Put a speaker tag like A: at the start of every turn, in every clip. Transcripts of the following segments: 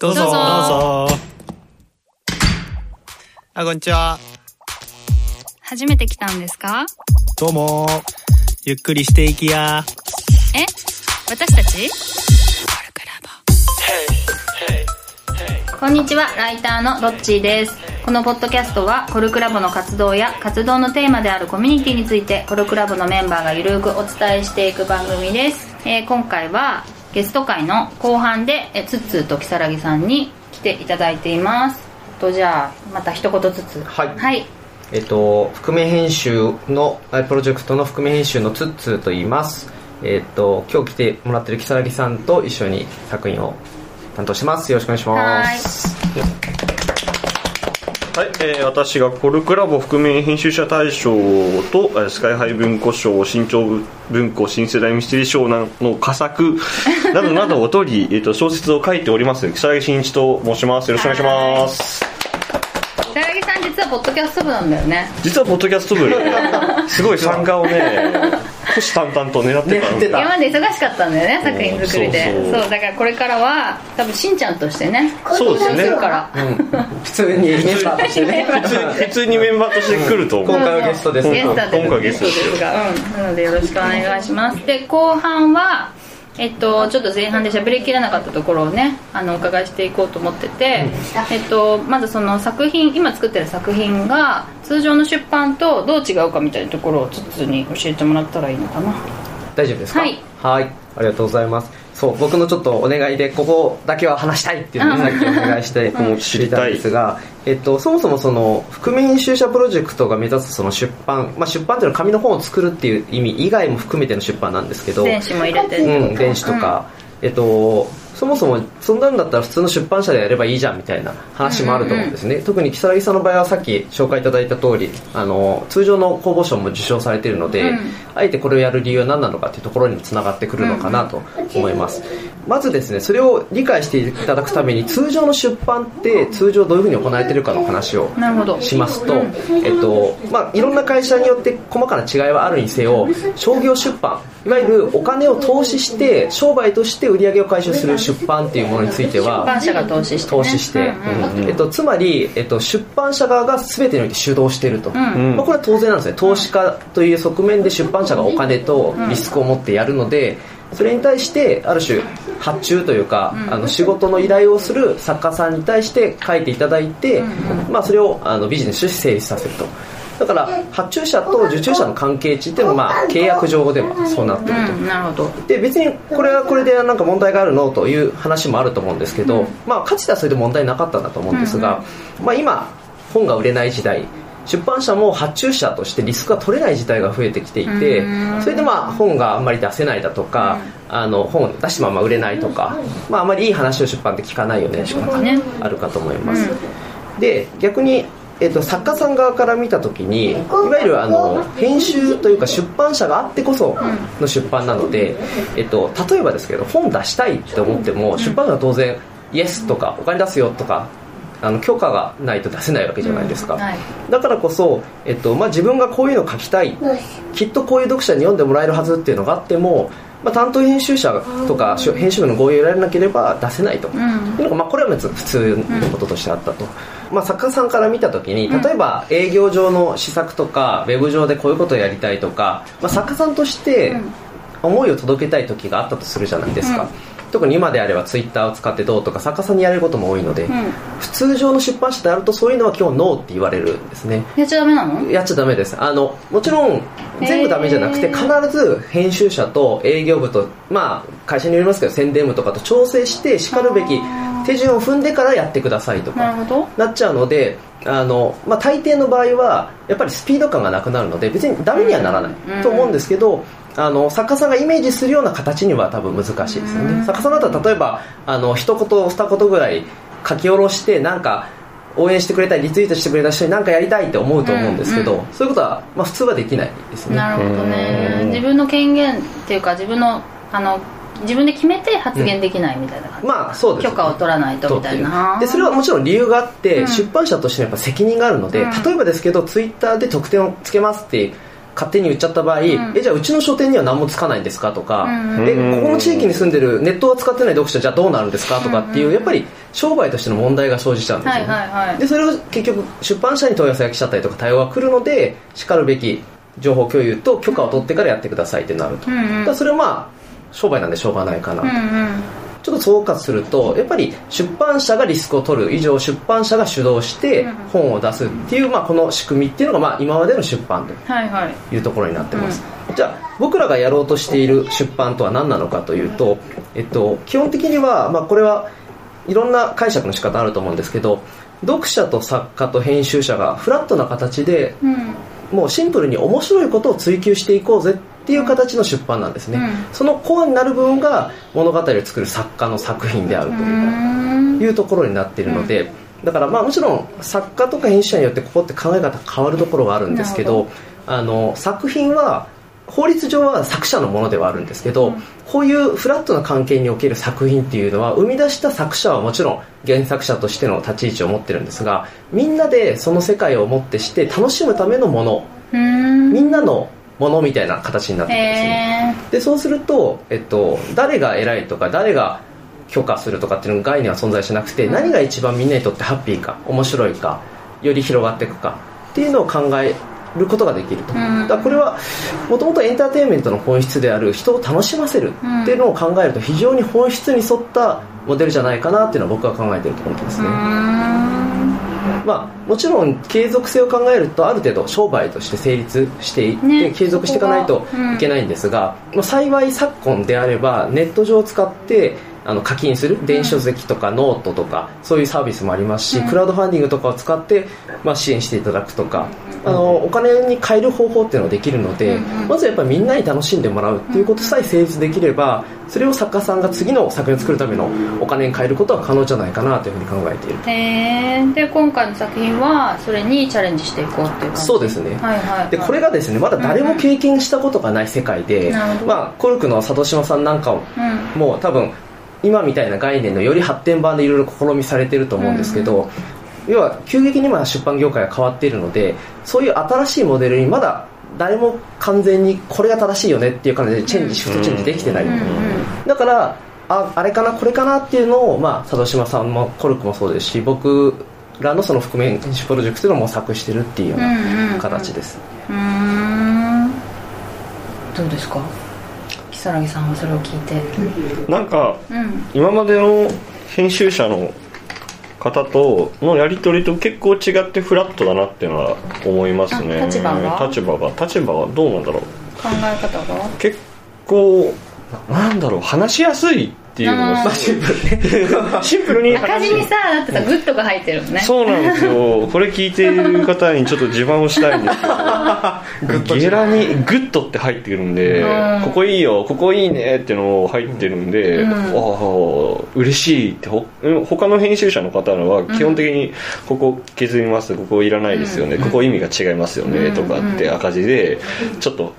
A: どうぞ。
B: どうぞ
A: どうぞ。あ、こんにちは。
B: 初めて来たんですか？
A: どうも。ゆっくりしていきや。
B: え？私たち？こんにちは、ライターのロッチーです。このポッドキャストは、コルクラボの活動や活動のテーマであるコミュニティについて、コルクラボのメンバーがゆるくお伝えしていく番組です。えー今回は、ゲスト会の後半で、えツッツーと如月さんに来ていただいています。と、じゃあ、また一言ずつ。
C: はい
B: はい。
C: えっと、覆面編集の、えプロジェクトの覆面編集のツッツーと言います。えっと、今日来てもらってる如月さんと一緒に作品を担当してます。よろしくお願いします。
D: はい、えー私がコルクラボ覆面編集者大賞と、えースカイハイ文庫賞新潮文庫新世代ミステリー賞なの佳作などなどを取り、えー、と小説を書いております。如月真一と申します。よろしくお願いします。
B: 如月さん実はポッドキャスト部なんだよね。
D: 実はポッドキャスト部。ですごい参加をね虎視眈々と狙ってたんで
C: 狙ってた
B: 今まで忙しかったんだよね作品作りで。
D: そうそう。
B: そうだからこれからは多分しんちゃんとしてね
D: そうですね。
B: から、
C: 普通にメンバーとしてね。
D: 普通普通にメンバーとして来ると思う。
C: 今回はゲストです
B: ゲストです
D: 今回はゲスト
B: ゲ
D: です
B: がうん。なのでよろしくお願いします。で後半はえっと、ちょっと前半で喋りきれなかったところをねあのお伺いしていこうと思ってて、えっと、まずその作品今作ってる作品が通常の出版とどう違うかみたいなところをつつに教えてもらったらいいのかな。
C: 大丈夫ですか？
B: はい。
C: はい。ありがとうございますそう僕のちょっとお願いでここだけは話したいっていうのをさっきお願いして
D: うん
C: 知りたいんですが、えっと、そもそもその覆面編集者プロジェクトが目指すその出版、まあ、出版というのは紙の本を作るっていう意味以外も含めての出版なんですけど
B: 電子も入れて
C: うん、電子とか、えっと、そもそもそんなんだったら普通の出版社でやればいいじゃんみたいな話もあると思うんですね、特に如月さんの場合はさっき紹介いただいた通りあの通常の公募賞も受賞されているので、
B: うん。
C: あえてこれをやる理由は何なのかっていうところにつながってくるのかなと思います、まずですねそれを理解していただくために通常の出版って通常どういうふうに行われているかの話を
B: なるほど。
C: しますと、えっとまあ、いろんな会社によって細かな違いはあるにせよ商業出版いわゆるお金を投資して商売として売り上げを回収する出版っていうものについて
B: 出版
C: は
B: 社が投資して、ね、
C: 投資して、
B: うんうん。
C: えっと、つまり、えっと、出版社側が全てにおいて主導していると、
B: ん。
C: まあ、これは当然なんですね。投資家という側面で出版社がお金とリスクを持ってやるのでそれに対してある種発注というか、あの仕事の依頼をする作家さんに対して書いていただいて、まあ、それをあのビジネスとして成立させるとだから発注者と受注者の関係値っていうのは、まあ、契約上ではそうなってると、
B: うんなるほど。
C: で別にこれはこれでなんか問題があるのという話もあると思うんですけど、まあかつてはそれで問題なかったんだと思うんですが、まあ、今本が売れない時代出版社も発注者としてリスクが取れない事態が増えてきていて
B: うん。
C: それでまあ本があんまり出せないだとか、あの本を出したまま売れないとか、まあ、あまりいい話を出版って聞かないよねとか
B: ね。
C: あるかと思います、で逆に、えっと作家さん側から見た時にいわゆるあの編集というか出版社があってこその出版なので、えっと、例えばですけど本出したいって思っても出版社は当然イエスとかお金出すよとかあの許可がないと出せないわけじゃないですか、
B: はい。
C: だからこそ、えっとまあ、自分がこういうの書きたい。きっとこういう読者に読んでもらえるはずっていうのがあっても、まあ、担当編集者とかし編集部の合意を得られなければ出せないと、
B: ん。
C: いうのが、まあ、これは普通のこととしてあったと、まあ、作家さんから見た時に例えば営業上の施策とかウェブ上でこういうことをやりたいとか、まあ、作家さんとして思いを届けたい時があったとするじゃないですか、特に今であればツイッターを使ってどうとか作家さんにやれることも多いので、
B: ん。
C: 普通上の出版社であるとそういうのは今日ノーって言われるんですね。
B: やっちゃダメなの？
C: やっちゃダメです。あのもちろん全部ダメじゃなくて
B: へ
C: 必ず編集者と営業部とまあ会社によりますけど宣伝部とかと調整してしかるべき手順を踏んでからやってくださいとか
B: な
C: っちゃうのであの、まあ、大抵の場合はやっぱりスピード感がなくなるので別にダメにはならない
B: うん
C: と思うんですけど、あの作家さんがイメージするような形には多分難しいですよね、作家さんだったら例えばあの一言二言ぐらい書き下ろしてなんか応援してくれたりリツイートしてくれた人に何かやりたいって思うと思うんですけど、
B: うん。
C: そういうことは、まあ、普通はできないですね。
B: なるほどね。自分の権限っていうか自分のあの自分で決めて発言できないみたいな感じ、
C: まあそうです
B: 許可を取らないとみたいな。
C: でそれはもちろん理由があって、
B: うん。
C: 出版社としてのやっぱ責任があるので、
B: うん。
C: 例えばですけどツイッターで特典をつけますって勝手に言っちゃった場合、えじゃあうちの書店には何もつかないんですかとか、
B: うん。
C: えここの地域に住んでるネットは使ってない読者じゃあどうなるんですかとかっていうやっぱり商売としての問題が生じちゃうんですよ。ね、
B: はいはいはい。
C: でそれを結局出版社に問い合わせが来ちゃったりとか対応が来るのでしかるべき情報共有と許可を取ってからやってくださいってなると、
B: うんうん。
C: だそれはまあ商売なんでしょうがないかな。と、
B: うんうん。
C: ちょっと総括するとやっぱり出版社がリスクを取る以上出版社が主導して本を出すっていう、まあ、この仕組みっていうのが、まあ、今までの出版
B: はいはい。
C: というところになってます、じゃあ僕らがやろうとしている出版とは何なのかというと、えっと、基本的には、まあ、これはいろんな解釈の仕方あると思うんですけど読者と作家と編集者がフラットな形で
B: うん。
C: もうシンプルに面白いことを追求していこうぜっていう形の出版なんですね、
B: うん。
C: そのコアになる部分が物語を作る作家の作品であるというところになっているので、だからまあもちろん作家とか編集者によってここって考え方変わるところがあるんですけどあの作品は法律上は作者のものではあるんですけど、こういうフラットな関係における作品っていうのは生み出した作者はもちろん原作者としての立ち位置を持ってるんですがみんなでその世界をもってして楽しむためのもの。
B: うん。
C: みんなのものみたいな形になってるんですね。
B: へ
C: でそうすると、えっと、誰が偉いとか誰が許可するとかっていうの概念は存在しなくて、何が一番みんなにとってハッピーか面白いかより広がっていくかっていうのを考えることができると、
B: ん。
C: だこれはもともとエンターテインメントの本質である人を楽しませるっていうのを考えると非常に本質に沿ったモデルじゃないかなっていうのは僕は考えてるところですね、まあ、もちろん継続性を考えるとある程度商売として成立していって、
B: ね
C: 継続していかないといけないんですが、まあ、幸い昨今であればネット上を使ってあの課金する電子書籍とかノートとかそういうサービスもありますし、クラウドファンディングとかを使って、まあ、支援していただくとか、あのお金に変える方法っていうのができるので、まずやっぱりみんなに楽しんでもらうっていうことさえ成立できればそれを作家さんが次の作品を作るためのお金に変えることは可能じゃないかなというふうに考えている。
B: へえで今回の作品はそれにチャレンジしていこうっていう感じ。
C: そうですね。
B: はいはいはい。
C: でこれがですねまだ誰も経験したことがない世界で、まあ、コルクの里島さんなんか
B: うん。
C: も多分今みたいな概念のより発展版でいろいろ試みされてると思うんですけど、要は急激に今出版業界が変わっているのでそういう新しいモデルにまだ誰も完全にこれが正しいよねっていう感じでチェンジ、シフトチェンジできてない、だからああれかなこれかなっていうのを、まあ、佐渡島さんもコルクもそうですし僕らのその覆面編集プロジェクトで模索してるっていうような形です、
B: うーん。どうですか？如月さんはそれを聞いて。
D: なんか
B: うん。
D: 今までの編集者の方とのやり取りと結構違ってフラットだなっていうのは思いますね。
B: あ立場が？
D: 立場が。立場がどうなんだろう。
B: 考え方が
D: 結構なんだろう。話しやすいっていう。のがシンプルね。シンプルに。
B: 赤字にさだってさグッドが入ってるのね。
D: そうなんですよ。これ聞いている方にちょっと自慢をしたいんですけど。ゲラにグッドって入ってくるんで
B: うん。
D: ここいいよここいいねっていうの入ってるんで、
B: うん。
D: ああ嬉しいってほ他の編集者の方は基本的にここ削りますここいらないですよね、ここ意味が違いますよね、とかって赤字でちょっと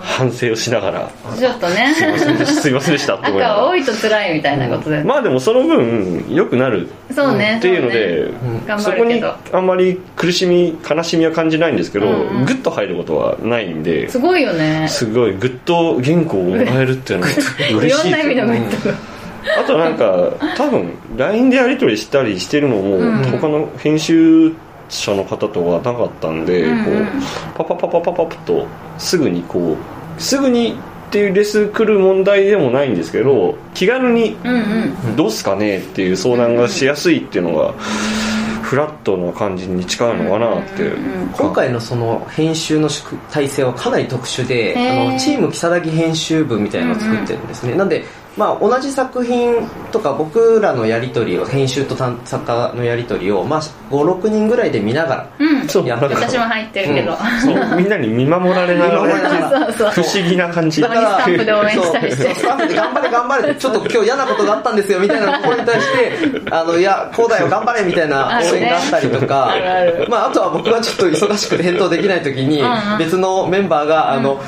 D: 反省をしながら
B: ちょっとね。
D: すいませんでしたって 思いなが
B: 多いと辛いみたいなことで、
D: まあでもその分良くなる。
B: そうね。
D: っていうので
B: そ
D: こにあんまり苦しみ悲しみは感じないんですけど、グッド入ることはないんです
B: ごいよね。
D: すごいグッド原稿をもらえるっていうのは嬉しい
B: いろんな意味のグッドが
D: あとなんか多分 LINE でやり取りしたりしてるのも、
B: うん。
D: 他の編集者の方とはなかったんで、
B: うんうん。
D: こうパパパパパパッとすぐにこうすぐにっていうレス来る問題でもないんですけど気軽にどうすかねっていう相談がしやすいっていうのがフラットな感じに近いのかなって。
C: 今回のその編集の宿体制はかなり特殊であのチーム如月編集部みたいなのを作ってるんですね、なんで、まあ、同じ作品とか僕らのやり取りを編集と担作家のやり取りを、まあ、56人ぐらいで見ながら
B: うん。
D: そう
C: やる
B: 私も入ってるけど、
D: そう。みんなに見守られなが
C: ら
D: 不思議な感じ。
B: だからスタンプで応援したりして
C: そう。スタンプで頑張れ頑張れってちょっと今日嫌なことがあったんですよみたいなところに対してあのいやこうだよ頑張れみたいな応援があったりとか。
B: あるねある。
C: まあ、あとは僕がちょっと忙しくて返答できない時に
B: うんうん。
C: 別のメンバーがあの、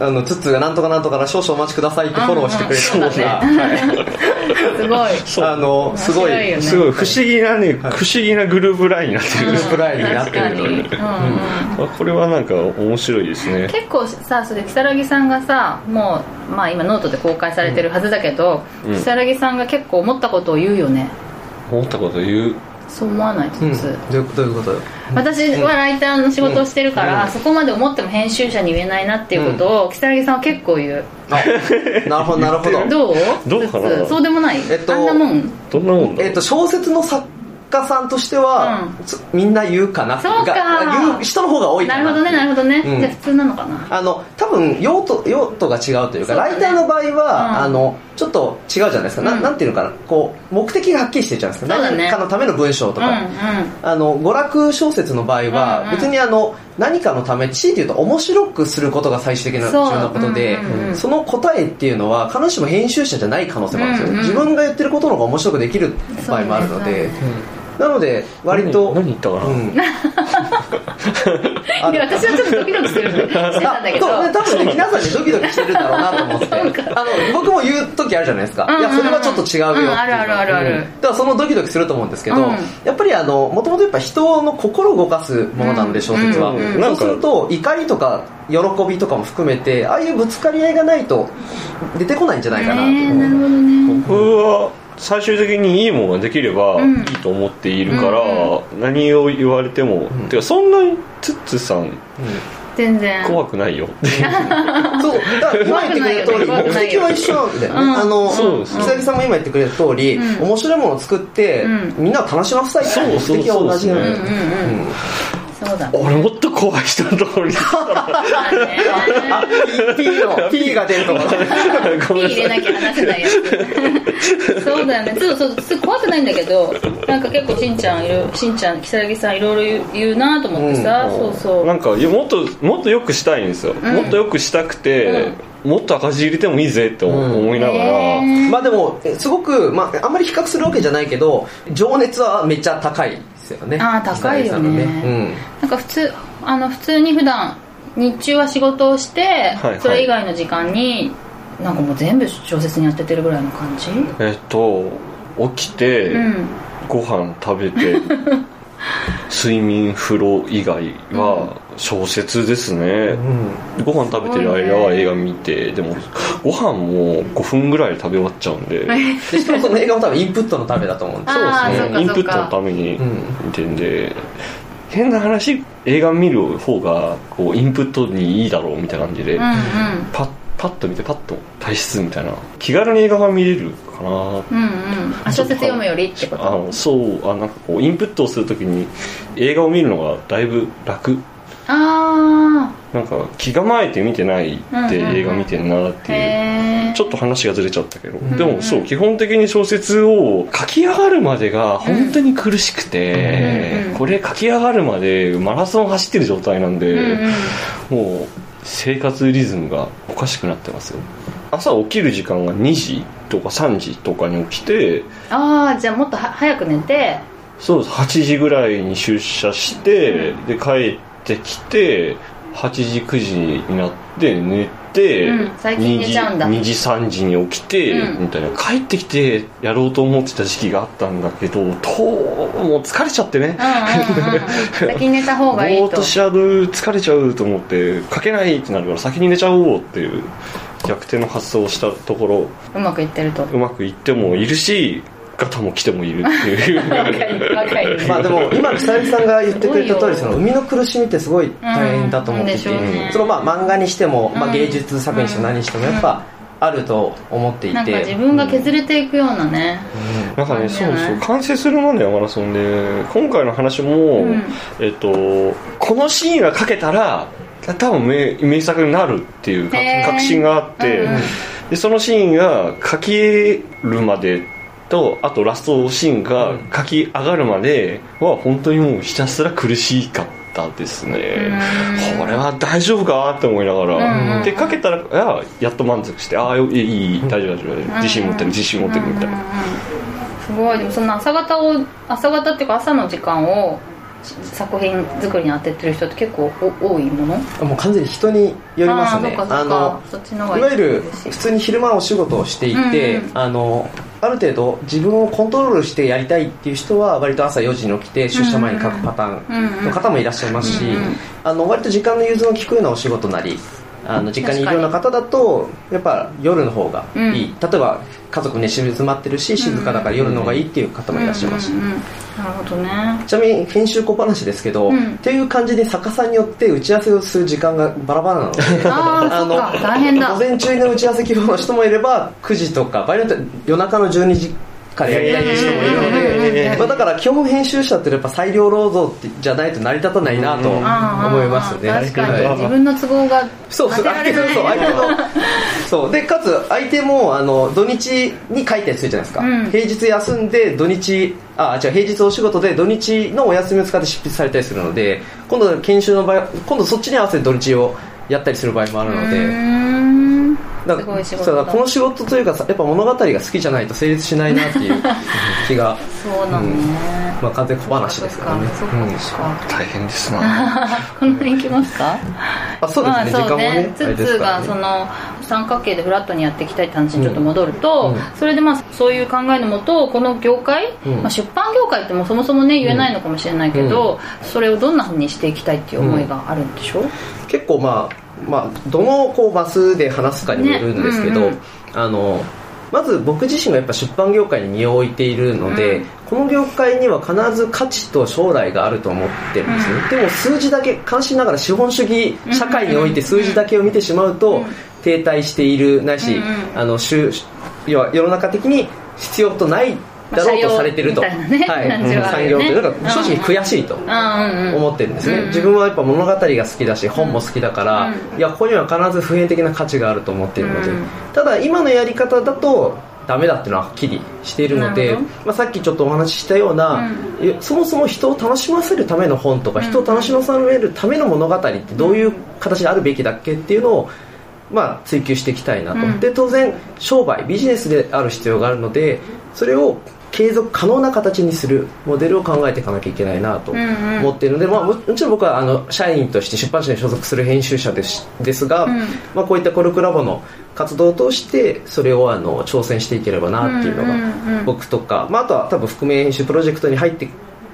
C: あのツッツーがなんとかなんとかな少々お待ちくださいってフォローしてくれたのが、
B: すごい
C: あの すごい。
B: ね
D: すごい不思議なね、不思議なグループラインになってる、
C: グループラインになってる。
B: 確かに、うんうん
D: あこれはなんか面白いですね。
B: 結構さそれ如月さんがさもう、まあ、今ノートで公開されてるはずだけど
D: うん。
B: 如月さんが結構思ったことを言うよね。
D: 思ったこと言う
B: そう思わない
C: うん
B: 普通、
C: どういうどういうこと？よ
B: 私はライターの仕事をしてるから、
C: うん。
B: そこまで思っても編集者に言えないなっていうことを如月さんは結構言う。
C: あなるほどなるほど。
B: どう？
D: どう
B: そうでもない、
C: えっと
B: あんなもん。
D: どんなもんだ
C: えっと小説の作家さんとしては、
B: うん。
C: つみんな言うかな？
B: そうか。
C: が言う人の方が多いかな。
B: なるほどねなるほどね、
C: うん。
B: じゃあ普通なのかな？
C: あの多分用途用途が違うというかライターの場合は、
B: うん。
C: あのちょっと違うじゃないですか、な
B: うん。
C: なんていうのかな？こう目的がはっきりしてるじゃないですか。
B: ね。
C: 何かのための文章とか、
B: うんうん。
C: あの娯楽小説の場合は、別にあの何かのため強いて言うと面白くすることが最終的な重要なことで、
B: うんうん。うん
C: その答えっていうのは必ずしも編集者じゃない可能性もあるんですよね、
B: うん。うん
C: 自分が言ってることの方が面白くできる場合もあるので、なので割と
D: 何何言ったかな、
C: うん。
B: いや私はちょっとドキドキするしてたんだけど。
C: そうね多分ね皆さんねドキドキしてるんだろうなと思って。あの僕も言う時あるじゃないですか、
B: うんうんうん。
C: いやそれはちょっと違うよっていう。
B: うんあるあるあるある。
C: うん。だからそのドキドキすると思うんですけど、
B: うん。
C: やっぱりあのもともとやっぱ人の心を動かすものなんで小説は、
B: うん。
D: うん。
C: そうすると怒りとか喜びとかも含めてああいうぶつかり合いがないと出てこないんじゃないかなと思う、
B: ねなるほどね。
D: 僕は最終的にいいものができれば
B: うん。
D: いいと思っているから、
B: うん
D: 何を言われても、てかそんなにツッツさん
B: 全然。
D: 怖くないよ。
C: そうだから今言ってくれた通り目的は一緒なんだよね、
B: うん。
C: 木崎さんも今言ってくれた通り、
B: うん。
C: 面白いものを作って、
B: うん。
C: みんなを楽しませたいっていう目的は同じなんだよ
B: そうだね。
D: 俺もっと怖い人のところに。
C: P, P の P が出るところ。
D: ごめんなさい
B: 火入れなきゃ話せないやつそうだよね。そうそうそう怖くないんだけどなんか結構しんちゃんいろしんちゃん如月さんいろいろ言うなと思ってさ、
C: うん。
B: そうそう。
D: なんかもっともっとよくしたいんですよ、
B: うん。
D: もっとよくしたくて、もっと赤字入れてもいいぜって思いながら、
B: へー。
C: まあでもすごく、まあ、あんまり比較するわけじゃないけど情熱はめっちゃ高いですよね。
B: あー高いよね。
C: 木崎さん。
B: なんか普通あの普通に普段日中は仕事をして、
D: はい
B: それ以外の時間になんかもう全部小説に当ててるぐらいの感じ？
D: えっと起きて、
B: うん。
D: ご飯食べて 睡眠風呂以外は小説ですね、
C: うん。
D: ご飯食べてる間は映画見てでもご飯も5分ぐらいで食べ終わっちゃうんで、
C: でしかもその映画も多分インプットのためだと思うんで。
B: そうか
D: インプットのために
C: うん
D: 見てんで、変な話映画見る方がこうインプットにいいだろうみたいな感じで、
B: うんうん。
D: パッパッと見てパッと退出みたいな。気軽に映画が見れるかな。
B: うんうん。あ小説読むよりってこと？
D: あのそう。あなんかこうインプットをするときに映画を見るのがだいぶ楽。
B: あ
D: なんか気構えて見てないって映画見てんなって
B: あ
D: いう、ちょっと話がずれちゃったけど、
C: ん
D: でもそう基本的に小説を書き上がるまでが本当に苦しくて、これ書き上がるまでマラソン走ってる状態なんで、
B: うんうん。
D: もう生活リズムがおかしくなってますよ。朝起きる時間が2時とか3時とかに起きて
B: ああじゃあもっとは早く寝て。
D: そうです。8時ぐらいに出社して、で帰ってきて8時9時になって寝て、
B: うん最近寝ちゃうんだ。
D: 2時3時に起きて、
B: うん。
D: みたいな。帰ってきてやろうと思ってた時期があったんだけどともう疲れちゃってね。
B: うん先に寝た方がいいと。
D: ぼーっとしちゃう疲れちゃうと思って書けないってなるから先に寝ちゃおうっていう逆転の発想をしたところ。
B: うまくいってると。
D: うまくいってもいるしガタも来てもいるっていう。
B: 若い若い。
C: まあでも今草薙さんが言ってくれた通りその生みの苦しみってすごい大変だと思ってて、
B: うん。
C: そのまあ漫画にしても、まあ、
B: うん。
C: 芸術作品にしても何にしてもやっぱあると思っていて。
B: なんか自分が削れていくようなね、
D: なんかね、そうそう、完成するまではマラソンで、今回の話も、
B: うん。
D: えっと、このシーンが書けたら、多分名名作になるっていう確信があって、
B: うん。うん
D: でそのシーンが書きるまでとあとラストシーンが書き上がるまでは本当にもうひたすら苦しかったですね。
B: うん。
D: これは大丈夫かって思いながら、
B: うん。
D: で書けたらあやっと満足してああいい大丈夫大丈夫。自信持ってる自信持ってるみたいな、
B: すごいでもその朝方を朝方っていうか朝の時間を作品作りに当ててる人って結構お多いもの
C: もう完全に人によりますね
B: あの
C: いわゆる普通に昼間お仕事をしていて、
B: うん。うん。
C: あのある程度自分をコントロールしてやりたいっていう人は割と朝4時に起きて出社前に書くパターンの方もいらっしゃいますし、あの割と時間の融通の利くようなお仕事なりあの実家にいるような方だとやっぱ夜の方がいい、
B: うん。
C: 例えば家族寝静まってるし静かだから夜の方がいいっていう方もいらっしゃいます。し、
B: うんうんうん。なるほどね。
C: ちなみに編集小話ですけど、
B: うん。
C: っていう感じで作家さんによって打ち合わせをする時間がバラバラなので
B: ああそっか。大変だ。
C: 午前中の打ち合わせ希望の人もいれば9時とか場合によっては夜中の12時からやりたい人もいるので、
B: ん
C: まあ、だから基本編集者ってやっぱ裁量労働ってじゃないと成り立たないなと思いますね。
B: 確かに。
C: はい
B: 自分の都合が
C: そうそう
B: 当てられない。
C: そう相手の。そう。でかつ相手もあの土日に書いたりするじゃないですか、
B: うん。
C: 平日休んで土日あ違う平日お仕事で土日のお休みを使って執筆されたりするので今度研修の場合今度そっちに合わせて土日をやったりする場合もあるので、
B: すごい仕事だ
C: この仕事というかさやっぱ物語が好きじゃないと成立しないなっていう 気が、
B: そうなのね、
C: まあ、完全小話ですからね。
B: そっか
C: うん
D: 大変ですな。
B: この辺行きますか？
C: あそうですね、時間もね
B: ツッツがその三角形でフラットにやっていきたいって話にちょっと戻ると、
C: うん。
B: それでまあそういう考えのもとこの業界、
C: うん。
B: まあ、出版業界ってもうそもそもね言えないのかもしれないけど、それをどんなふうにしていきたいっていう思いがあるんでしょ？う、
C: 結構まあ、まあ、どのこうマスで話すかにもよるんですけど、
B: ねうんうん。
C: あのまず僕自身がやっぱ出版業界に身を置いているので、
B: うん。
C: この業界には必ず価値と将来があると思ってるんですね、でも数字だけ関心ながら資本主義社会において数字だけを見てしまうと、
B: うん。
C: 停滞しているないし、
B: うんうん。
C: あの週要は世の中的に必要とないだろうとされてると、
B: まあねはあ
C: 産業ってなん。か正直悔しいと。思ってるんですね、
B: うん
C: 自分はやっぱ物語が好きだし本も好きだから、
B: うん。
C: いやここには必ず普遍的な価値があると思っているので、
B: うん
C: ただ今のやり方だとダメだっていうのははっきりしているのでまあ、さっきちょっとお話ししたような、いやそもそも人を楽しませるための本とか、人を楽しませるための物語ってどういう形であるべきだっけっていうのをまあ、追求していきたいなと、
B: うん。
C: で当然商売ビジネスである必要があるのでそれを継続可能な形にするモデルを考えていかなきゃいけないなと
B: うんうん。
C: 思っているので、まあ、ももちろん僕はあの社員として出版社に所属する編集者ですですが、
B: うん。
C: まあ、こういったコルクラボの活動を通してそれをあの挑戦していければなっていうのが
B: うんうんうん。
C: 僕とか、まあ、あとは多分覆面編集プロジェクトに入って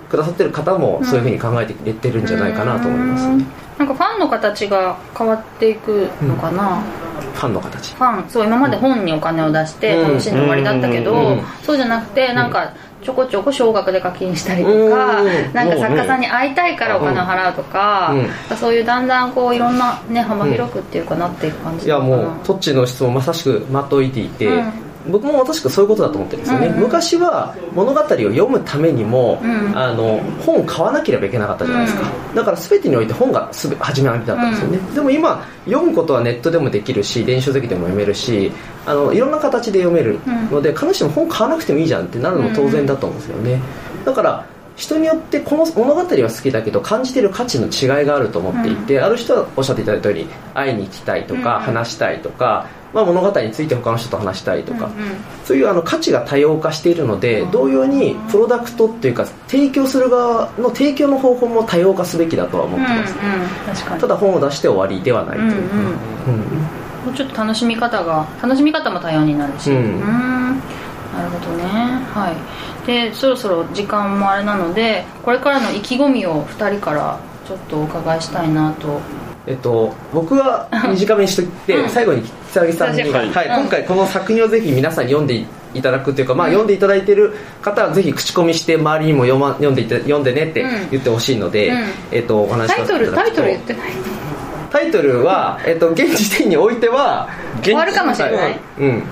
C: くださってる方もそういうふうに考えてくれてるんじゃないかなと思います、
B: うん。なんかファンの形が変わっていくのかな、
C: ファンの形。
B: ファンそう今まで本にお金を出して
C: うん。
B: 楽しんで終わりだったけど、
C: うん
B: そうじゃなくてなんかちょこちょこ少額で課金したりとか、
C: うん。
B: なんか作家さんに会いたいからお金を払うとか、そういうだんだんこういろんなね幅広くっていうかなっていく感じ
C: いやもうトッチの質問まさしく的をいていて、
B: うん
C: 僕も確かそういうことだと思ってるんですよね、
B: うんうん。
C: 昔は物語を読むためにも、
B: うん。
C: あの本を買わなければいけなかったじゃないですか、だから全てにおいて本がすべ初めはだったんですよね、でも今読むことはネットでもできるし電子書籍でも読めるしあのいろんな形で読めるので、必ずしも本買わなくてもいいじゃんってなるのも当然だと思うんですよね、だから人によってこの物語は好きだけど感じている価値の違いがあると思っていて、ある人はおっしゃっていただいたように会いに行きたいとか、
B: うん
C: 話したいとか、まあ、物語について他の人と話したいとか、
B: うんうん。
C: そういうあの価値が多様化しているので同様にプロダクトっていうか提供する側の提供の方法も多様化すべきだとは思ってます、
B: うんうん。
C: ただ本を出して終わりではないという、
B: うんうん。
C: うん
B: もうちょっと楽しみ方が楽しみ方も多様になるし。
C: うん。
B: ん。なるほどねはい。でそろそろ時間もあれなのでこれからの意気込みを2人からちょっとお伺いしたいなと。
C: えっと、僕は短めにしといて、
B: うん。
C: 最後に木さんに、
B: はい
C: はい。
B: うん。
C: 今回この作品をぜひ皆さんに読んでいただくというか、まあ、読んでいただいている方はぜひ口コミして周りにも読,、ま、読ん。でいた読んでねって
B: うん。
C: 言ってほしいので、
B: うん。
C: えっと、お話し
B: タイト
C: させていただくと。
B: ルタイトル言ってない。
C: タイトルは、えっと、現時点においては
B: 終わるかもしれない。
C: はうん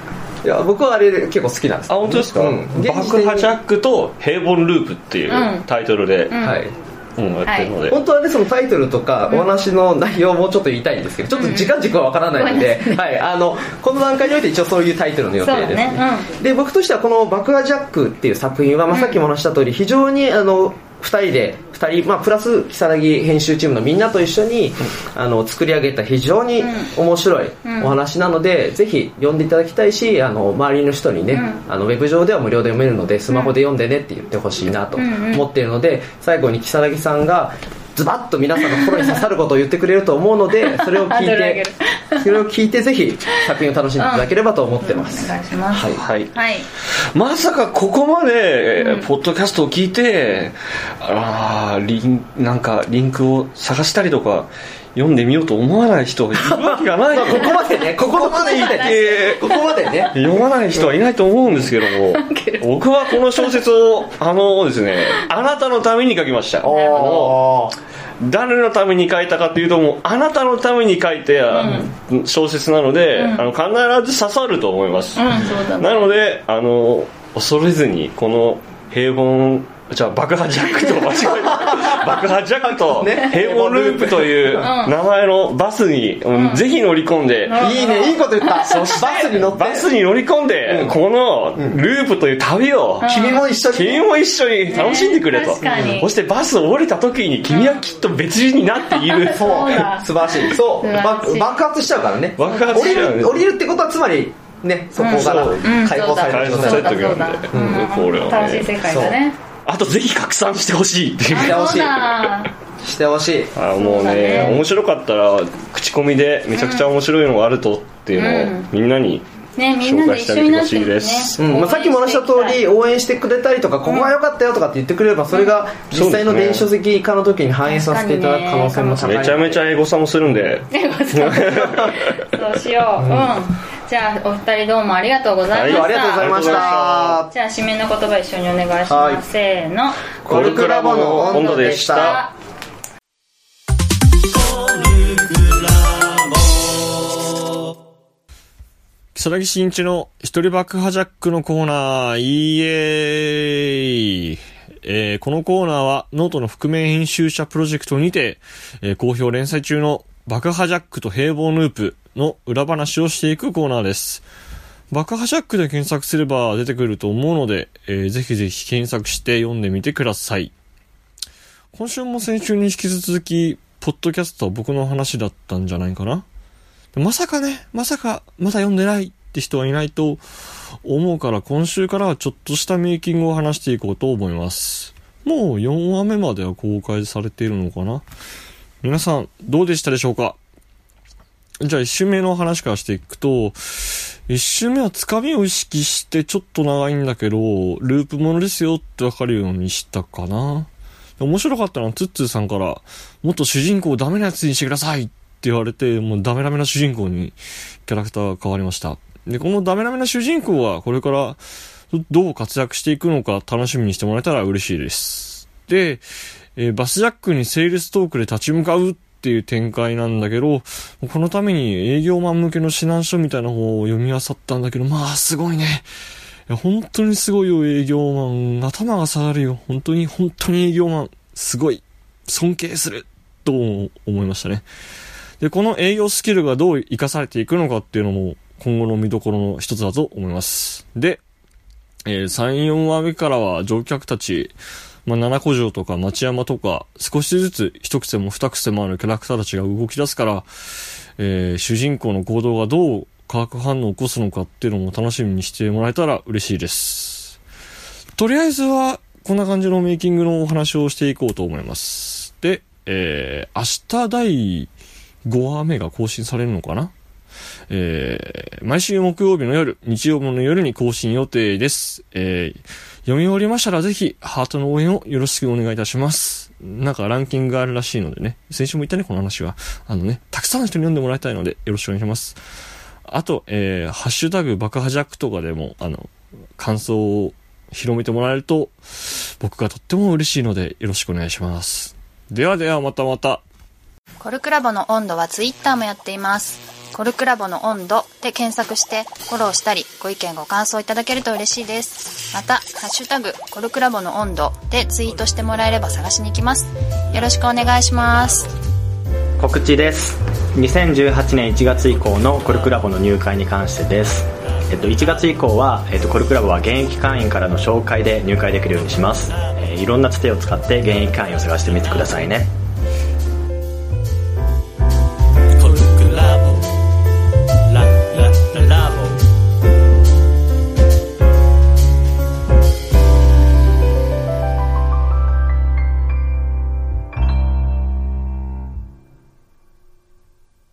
C: いや僕はあれ結構好きなんです。
D: あ本当ですか、
C: うん。
D: 爆破ジャックと平凡ループっていう
B: うん。
D: タイトルで、
B: うん。
C: はい。
D: うんやってるので、
C: 本当はねそのタイトルとかお話の内容もちょっと言いたいんですけどちょっと時間軸はわからないので、はい、あのこの段階において一応そういうタイトルの予定です、
B: そうだね。
C: で僕としてはこの「爆破ジャック」っていう作品は、まあ、さっきも話した通り非常にあの2人で2人、まあ、プラス如月編集チームのみんなと一緒に、あの作り上げた非常に面白いお話なので、ぜひ読んでいただきたいしあの周りの人にね、あのウェブ上では無料で読めるのでスマホで読んでねって言ってほしいなと思っているので最後に如月さんがズバッと皆さんの心に刺さることを言ってくれると思うので それを聞いて
B: る。
C: それを聞いてぜひ作品を楽しん。でいただければと思ってます、
B: お願いします
C: はい。
E: はい。
B: はい
E: まさかここまで、ポッドキャストを聞いてあーリンなんかリンクを探したりとか読んでみようと思わない人がいるわけがない。
C: まあここまでね ここまで言いたい。
E: えー
C: ここまでね。
E: 読まない人はいないと思うんですけども 僕はこの小説をあのですねあなたのために書きました。誰のために書いたかというともうあなたのために書いた小説なので、あの必ず刺さると思います、
B: うんそうだね。
E: なのであの恐れずにこの平凡じゃあ爆破ジャックと間違えた。爆破ジャックと
C: ね。
E: 平凡ループという名前のバスに、うんぜひ乗り込んで、
C: いいねいいこと言った。バスに乗って。
E: バスに乗り込んで、このループという旅を、
C: 君も一緒に。
E: 君も一緒に楽しんでくれと、
B: ね確かに。
E: そしてバスを降りた時に君はきっと別人になっている。
B: そう。だ。
C: 素晴らしい。そう。爆爆発しちゃうからね。
E: 爆発しちゃう
C: 降りる降りるってことはつまりねそこから
B: うん。
C: 解放される状態
B: だそうだ。
E: うん。これはね。
B: 新しい世界だね
E: あとぜひ拡散してほしい。っていう
C: してほしいしてほしい。
E: あもうね
B: ね。
E: 面白かったら口コミでめちゃくちゃ面白いのがあるとっていうのを、
B: うん。
E: みんなに
B: ねみんなで一緒になってね
E: 紹介してあげてほしいです。
C: うん。まあ、さっきも話した通り応援してくれたりとかここが良かったよとかって言ってくれればそれが実際の電子書籍化の時に反映させていただく可能性も高い
E: めちゃめちゃエゴサもするんで。
B: そうしよう。うんじゃあお二人どうもありがとうございました。
C: ありがとうございまし
E: ありがとうございま
C: た。
B: じゃあ締めの言葉一緒にお願いし
C: はい
B: ます。せーの。
C: コルクラボの温度でした。
D: 木更木新一の一人爆破ジャックのコーナー、イエーイ。えーこのコーナーはノートの覆面編集者プロジェクトにて、えー好評連載中の爆破ジャックと平凡ループの裏話をしていくコーナーです。爆破ジャックで検索すれば出てくると思うので、えーぜひぜひ検索して読んでみてください。今週も先週に引き続き、ポッドキャストは僕の話だったんじゃないかなまさかね、まさかまだ読んでないって人はいないと思うから今週からはちょっとしたメイキングを話していこうと思います。もう4話目までは公開されているのかな皆さんどうでしたでしょうか？じゃあ1周目の話からしていくと、1周目はつかみを意識してちょっと長いんだけど、ループものですよってわかるようにしたかな。面白かったのはツッツーさんから、もっと主人公をダメなやつにしてくださいって言われて、もうダメダメな主人公にキャラクターが変わりました。で、このダメダメな主人公はこれからどう活躍していくのか楽しみにしてもらえたら嬉しいです。で、えーバスジャックにセールストークで立ち向かうっていう展開なんだけど、このために営業マン向けの指南書みたいな方を読み漁ったんだけど、まあすごいね。本当にすごいよ、営業マン。頭が下がるよ。本当に、本当に営業マン。すごい。尊敬する。と思いましたね。で、この営業スキルがどう活かされていくのかっていうのも今後の見どころの一つだと思います。で、えー3、4話目からは乗客たち、まあ、七古城とか町山とか、少しずつ一癖も二癖もあるキャラクターたちが動き出すから、えー主人公の行動がどう化学反応を起こすのかっていうのも楽しみにしてもらえたら嬉しいです。とりあえずは、こんな感じのメイキングのお話をしていこうと思います。で、えー、明日第5話目が更新されるのかな？えー、毎週木曜日の夜、日曜日の夜に更新予定です。えー、読み終わりましたらぜひ、ハートの応援をよろしくお願いいたします。なんかランキングがあるらしいのでね、先週も言ったね、この話は。あのね、たくさんの人に読んでもらいたいので、よろしくお願いします。あと、えー、ハッシュタグ爆破ジャックとかでも、あの、感想を広めてもらえると、僕がとっても嬉しいので、よろしくお願いします。ではでは、またまた。
B: コルクラボの温度はツイッターもやっています。コルクラボの温度で検索してフォローしたりご意見ご感想いただけると嬉しいです。また、ハッシュタグコルクラボの温度でツイートしてもらえれば探しに行きます。よろしくお願いします。
F: 告知です2018年1月以降のコルクラボの入会に関してです、えっと、1月以降は、えっと、コルクラボは現役会員からの紹介で入会できるようにします、えーいろんなつてを使って現役会員を探してみてくださいね